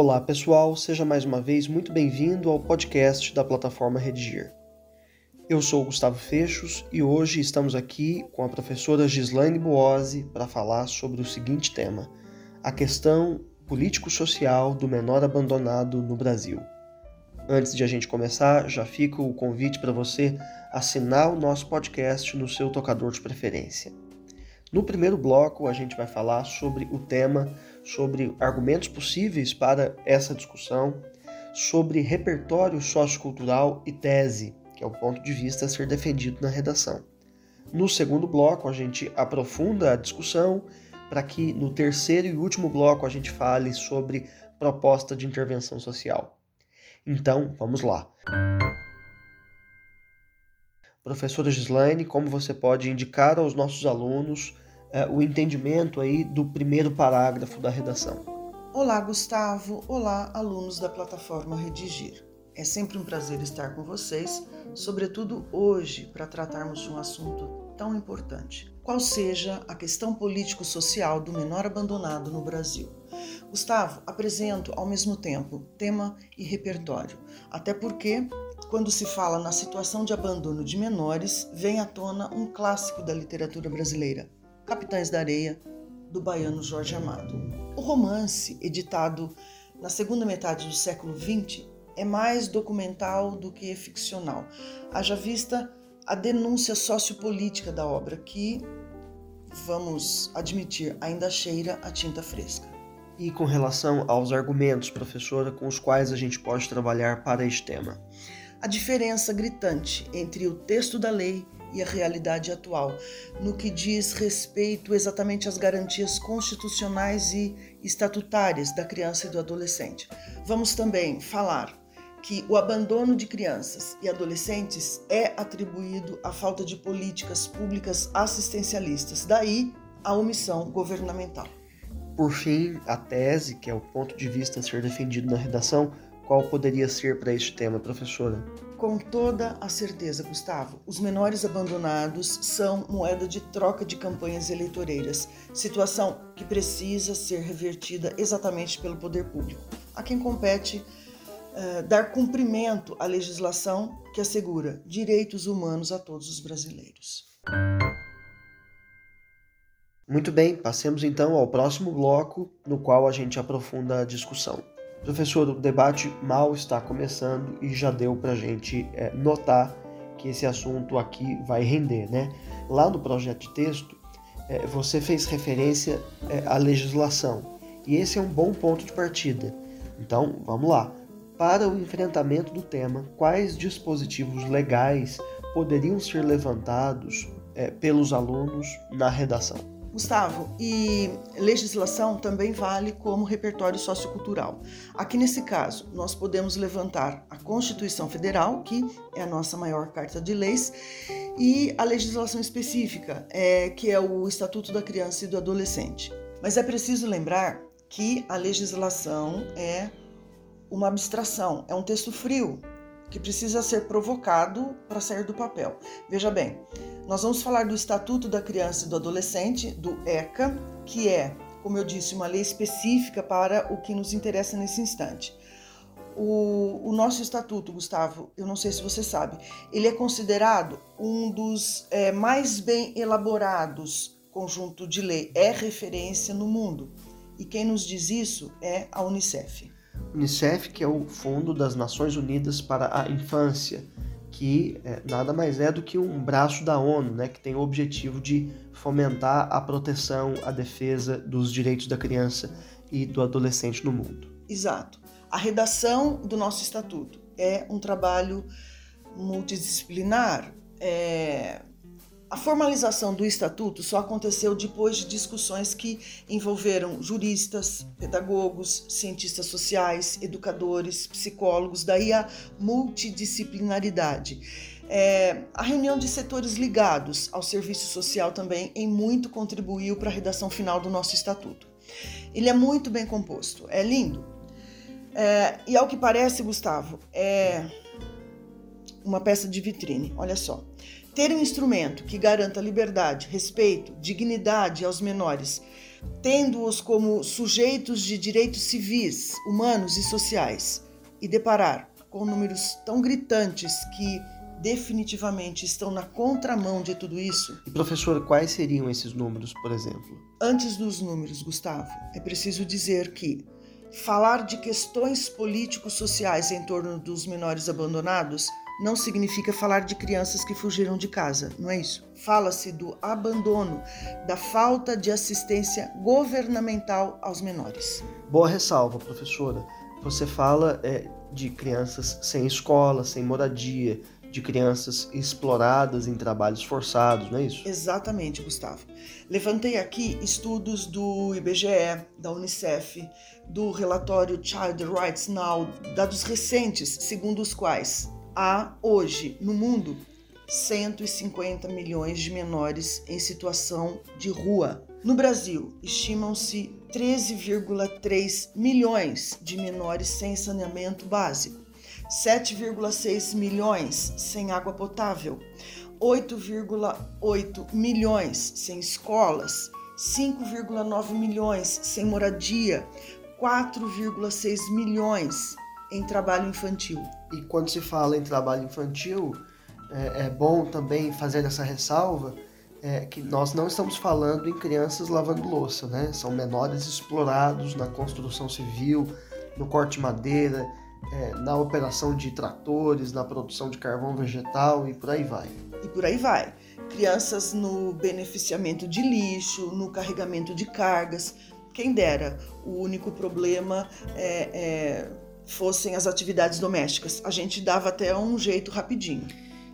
Olá pessoal, seja mais uma vez muito bem-vindo ao podcast da plataforma Redigir. Eu sou Gustavo Fechos e hoje estamos aqui com a professora Gislaine Boose para falar sobre o seguinte tema: a questão político-social do menor abandonado no Brasil. Antes de a gente começar, já fica o convite para você assinar o nosso podcast no seu tocador de preferência. No primeiro bloco, a gente vai falar sobre o tema, sobre argumentos possíveis para essa discussão, sobre repertório sociocultural e tese, que é o ponto de vista a ser defendido na redação. No segundo bloco, a gente aprofunda a discussão para que no terceiro e último bloco a gente fale sobre proposta de intervenção social. Então, vamos lá. Professora Gislaine, como você pode indicar aos nossos alunos é, o entendimento aí do primeiro parágrafo da redação? Olá, Gustavo. Olá, alunos da plataforma Redigir. É sempre um prazer estar com vocês, sobretudo hoje, para tratarmos de um assunto tão importante, qual seja a questão político-social do menor abandonado no Brasil. Gustavo, apresento ao mesmo tempo tema e repertório, até porque quando se fala na situação de abandono de menores, vem à tona um clássico da literatura brasileira, Capitães da Areia, do baiano Jorge Amado. O romance, editado na segunda metade do século XX, é mais documental do que ficcional, haja vista a denúncia sociopolítica da obra, que, vamos admitir, ainda cheira a tinta fresca. E com relação aos argumentos, professora, com os quais a gente pode trabalhar para este tema? a diferença gritante entre o texto da lei e a realidade atual, no que diz respeito exatamente às garantias constitucionais e estatutárias da criança e do adolescente. Vamos também falar que o abandono de crianças e adolescentes é atribuído à falta de políticas públicas assistencialistas, daí a omissão governamental. Por fim, a tese, que é o ponto de vista a ser defendido na redação, qual poderia ser para este tema, professora? Com toda a certeza, Gustavo, os menores abandonados são moeda de troca de campanhas eleitoreiras, situação que precisa ser revertida exatamente pelo poder público, a quem compete uh, dar cumprimento à legislação que assegura direitos humanos a todos os brasileiros. Muito bem, passemos então ao próximo bloco, no qual a gente aprofunda a discussão. Professor, o debate mal está começando e já deu para a gente é, notar que esse assunto aqui vai render, né? Lá no projeto de texto, é, você fez referência é, à legislação e esse é um bom ponto de partida. Então, vamos lá. Para o enfrentamento do tema, quais dispositivos legais poderiam ser levantados é, pelos alunos na redação? Gustavo, e legislação também vale como repertório sociocultural. Aqui nesse caso, nós podemos levantar a Constituição Federal, que é a nossa maior carta de leis, e a legislação específica, é, que é o Estatuto da Criança e do Adolescente. Mas é preciso lembrar que a legislação é uma abstração, é um texto frio, que precisa ser provocado para sair do papel. Veja bem, nós vamos falar do Estatuto da Criança e do Adolescente, do ECA, que é, como eu disse, uma lei específica para o que nos interessa nesse instante. O, o, nosso estatuto, Gustavo, eu não sei se você sabe, ele é considerado um dos é, mais bem elaborados conjunto de lei, é referência no mundo. E quem nos diz isso é a Unicef. Unicef, que é o Fundo das Nações Unidas para a Infância, que é, nada mais é do que um braço da ONU, né, que tem o objetivo de fomentar a proteção, a defesa dos direitos da criança e do adolescente no mundo. Exato. A redação do nosso estatuto é um trabalho multidisciplinar, é, a formalização do estatuto só aconteceu depois de discussões que envolveram juristas, pedagogos, cientistas sociais, educadores, psicólogos, daí a multidisciplinaridade. É, a reunião de setores ligados ao serviço social também em muito contribuiu para a redação final do nosso estatuto. Ele é muito bem composto, é lindo. É, e ao que parece, Gustavo, é uma peça de vitrine. Olha só. Ter um instrumento que garanta liberdade, respeito, dignidade aos menores tendo-os como sujeitos de direitos civis, humanos e sociais, e deparar com números tão gritantes que definitivamente estão na contramão de tudo isso. E professor, quais seriam esses números, por exemplo? Antes dos números, Gustavo, é preciso dizer que falar de questões políticos sociais em torno dos menores abandonados não significa falar de crianças que fugiram de casa, não é isso? Fala-se do abandono, da falta de assistência governamental aos menores. Boa ressalva, professora. Você fala é, de crianças sem escola, sem moradia, de crianças exploradas em trabalhos forçados, não é isso? Exatamente, Gustavo. Levantei aqui estudos do IBGE, da Unicef, do relatório Child Rights Now, dados recentes, segundo os quais há hoje no mundo 150 milhões de menores em situação de rua. No Brasil, estimam-se 13,3 milhões de menores sem saneamento básico. 7,6 milhões sem água potável, 8,8 milhões sem escolas, 5,9 milhões sem moradia, 4,6 milhões em trabalho infantil. E quando se fala em trabalho infantil, é, é bom também fazer essa ressalva é, que nós não estamos falando em crianças lavando louça, né? São menores explorados na construção civil, no corte de madeira, é, na operação de tratores, na produção de carvão vegetal e por aí vai. E por aí vai. Crianças no beneficiamento de lixo, no carregamento de cargas. Quem dera, o único problema é, é, fossem as atividades domésticas. A gente dava até um jeito rapidinho.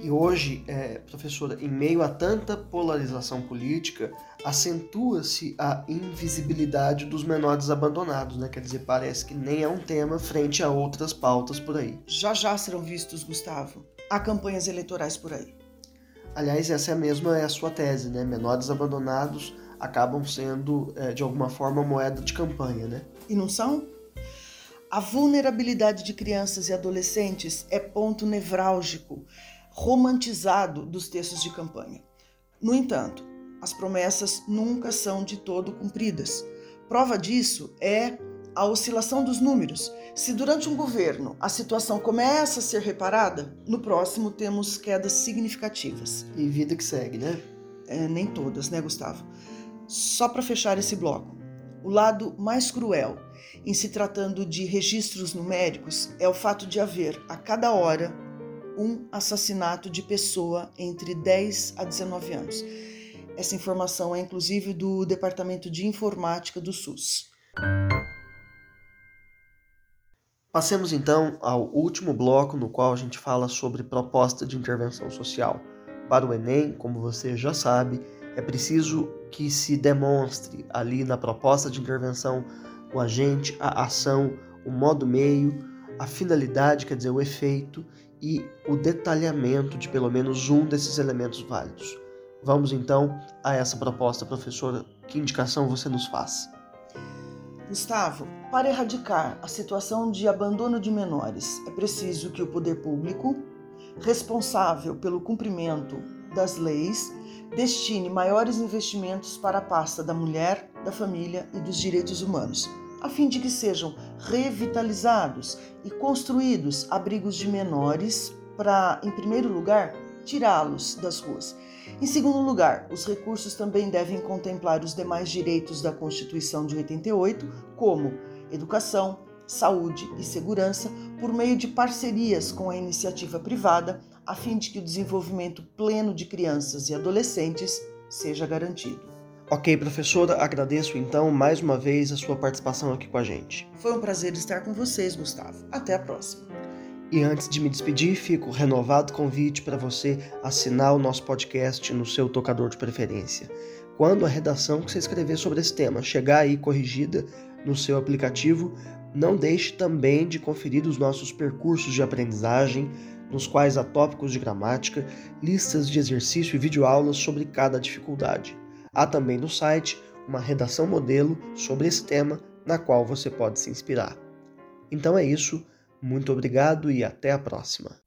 E hoje, é, professora, em meio a tanta polarização política, acentua-se a invisibilidade dos menores abandonados, né? Quer dizer, parece que nem é um tema frente a outras pautas por aí. Já já serão vistos, Gustavo. Há campanhas eleitorais por aí. Aliás, essa é a mesma é a sua tese, né? Menores abandonados acabam sendo, é, de alguma forma, moeda de campanha, né? E não são? A vulnerabilidade de crianças e adolescentes é ponto nevrálgico romantizado dos textos de campanha. No entanto, as promessas nunca são de todo cumpridas. Prova disso é a oscilação dos números. Se durante um governo a situação começa a ser reparada, no próximo temos quedas significativas. E vida que segue, né? É, nem todas, né, Gustavo? Só para fechar esse bloco, o lado mais cruel em se tratando de registros numéricos é o fato de haver, a cada hora, um assassinato de pessoa entre 10 a 19 anos. Essa informação é inclusive do Departamento de Informática do SUS. Passemos então ao último bloco no qual a gente fala sobre proposta de intervenção social. Para o Enem, como você já sabe, é preciso que se demonstre ali na proposta de intervenção o agente, a ação, o modo meio, a finalidade, quer dizer, o efeito e o detalhamento de pelo menos um desses elementos válidos. Vamos então a essa proposta, professora. Que indicação você nos faz? Gustavo, para erradicar a situação de abandono de menores, é preciso que o poder público, responsável pelo cumprimento das leis, destine maiores investimentos para a pasta da mulher, da família e dos direitos humanos a fim de que sejam revitalizados e construídos abrigos de menores para, em primeiro lugar, tirá-los das ruas. Em segundo lugar, os recursos também devem contemplar os demais direitos da Constituição de 88, como educação, saúde e segurança, por meio de parcerias com a iniciativa privada, a fim de que o desenvolvimento pleno de crianças e adolescentes seja garantido. Ok, professora, agradeço então mais uma vez a sua participação aqui com a gente. Foi um prazer estar com vocês, Gustavo. Até a próxima. E antes de me despedir, fico renovado convite para você assinar o nosso podcast no seu tocador de preferência. Quando a redação que você escrever sobre esse tema chegar aí corrigida no seu aplicativo, não deixe também de conferir os nossos percursos de aprendizagem, nos quais há tópicos de gramática, listas de exercício e videoaulas sobre cada dificuldade. Há também no site uma redação modelo sobre esse tema na qual você pode se inspirar. Então é isso, muito obrigado e até a próxima.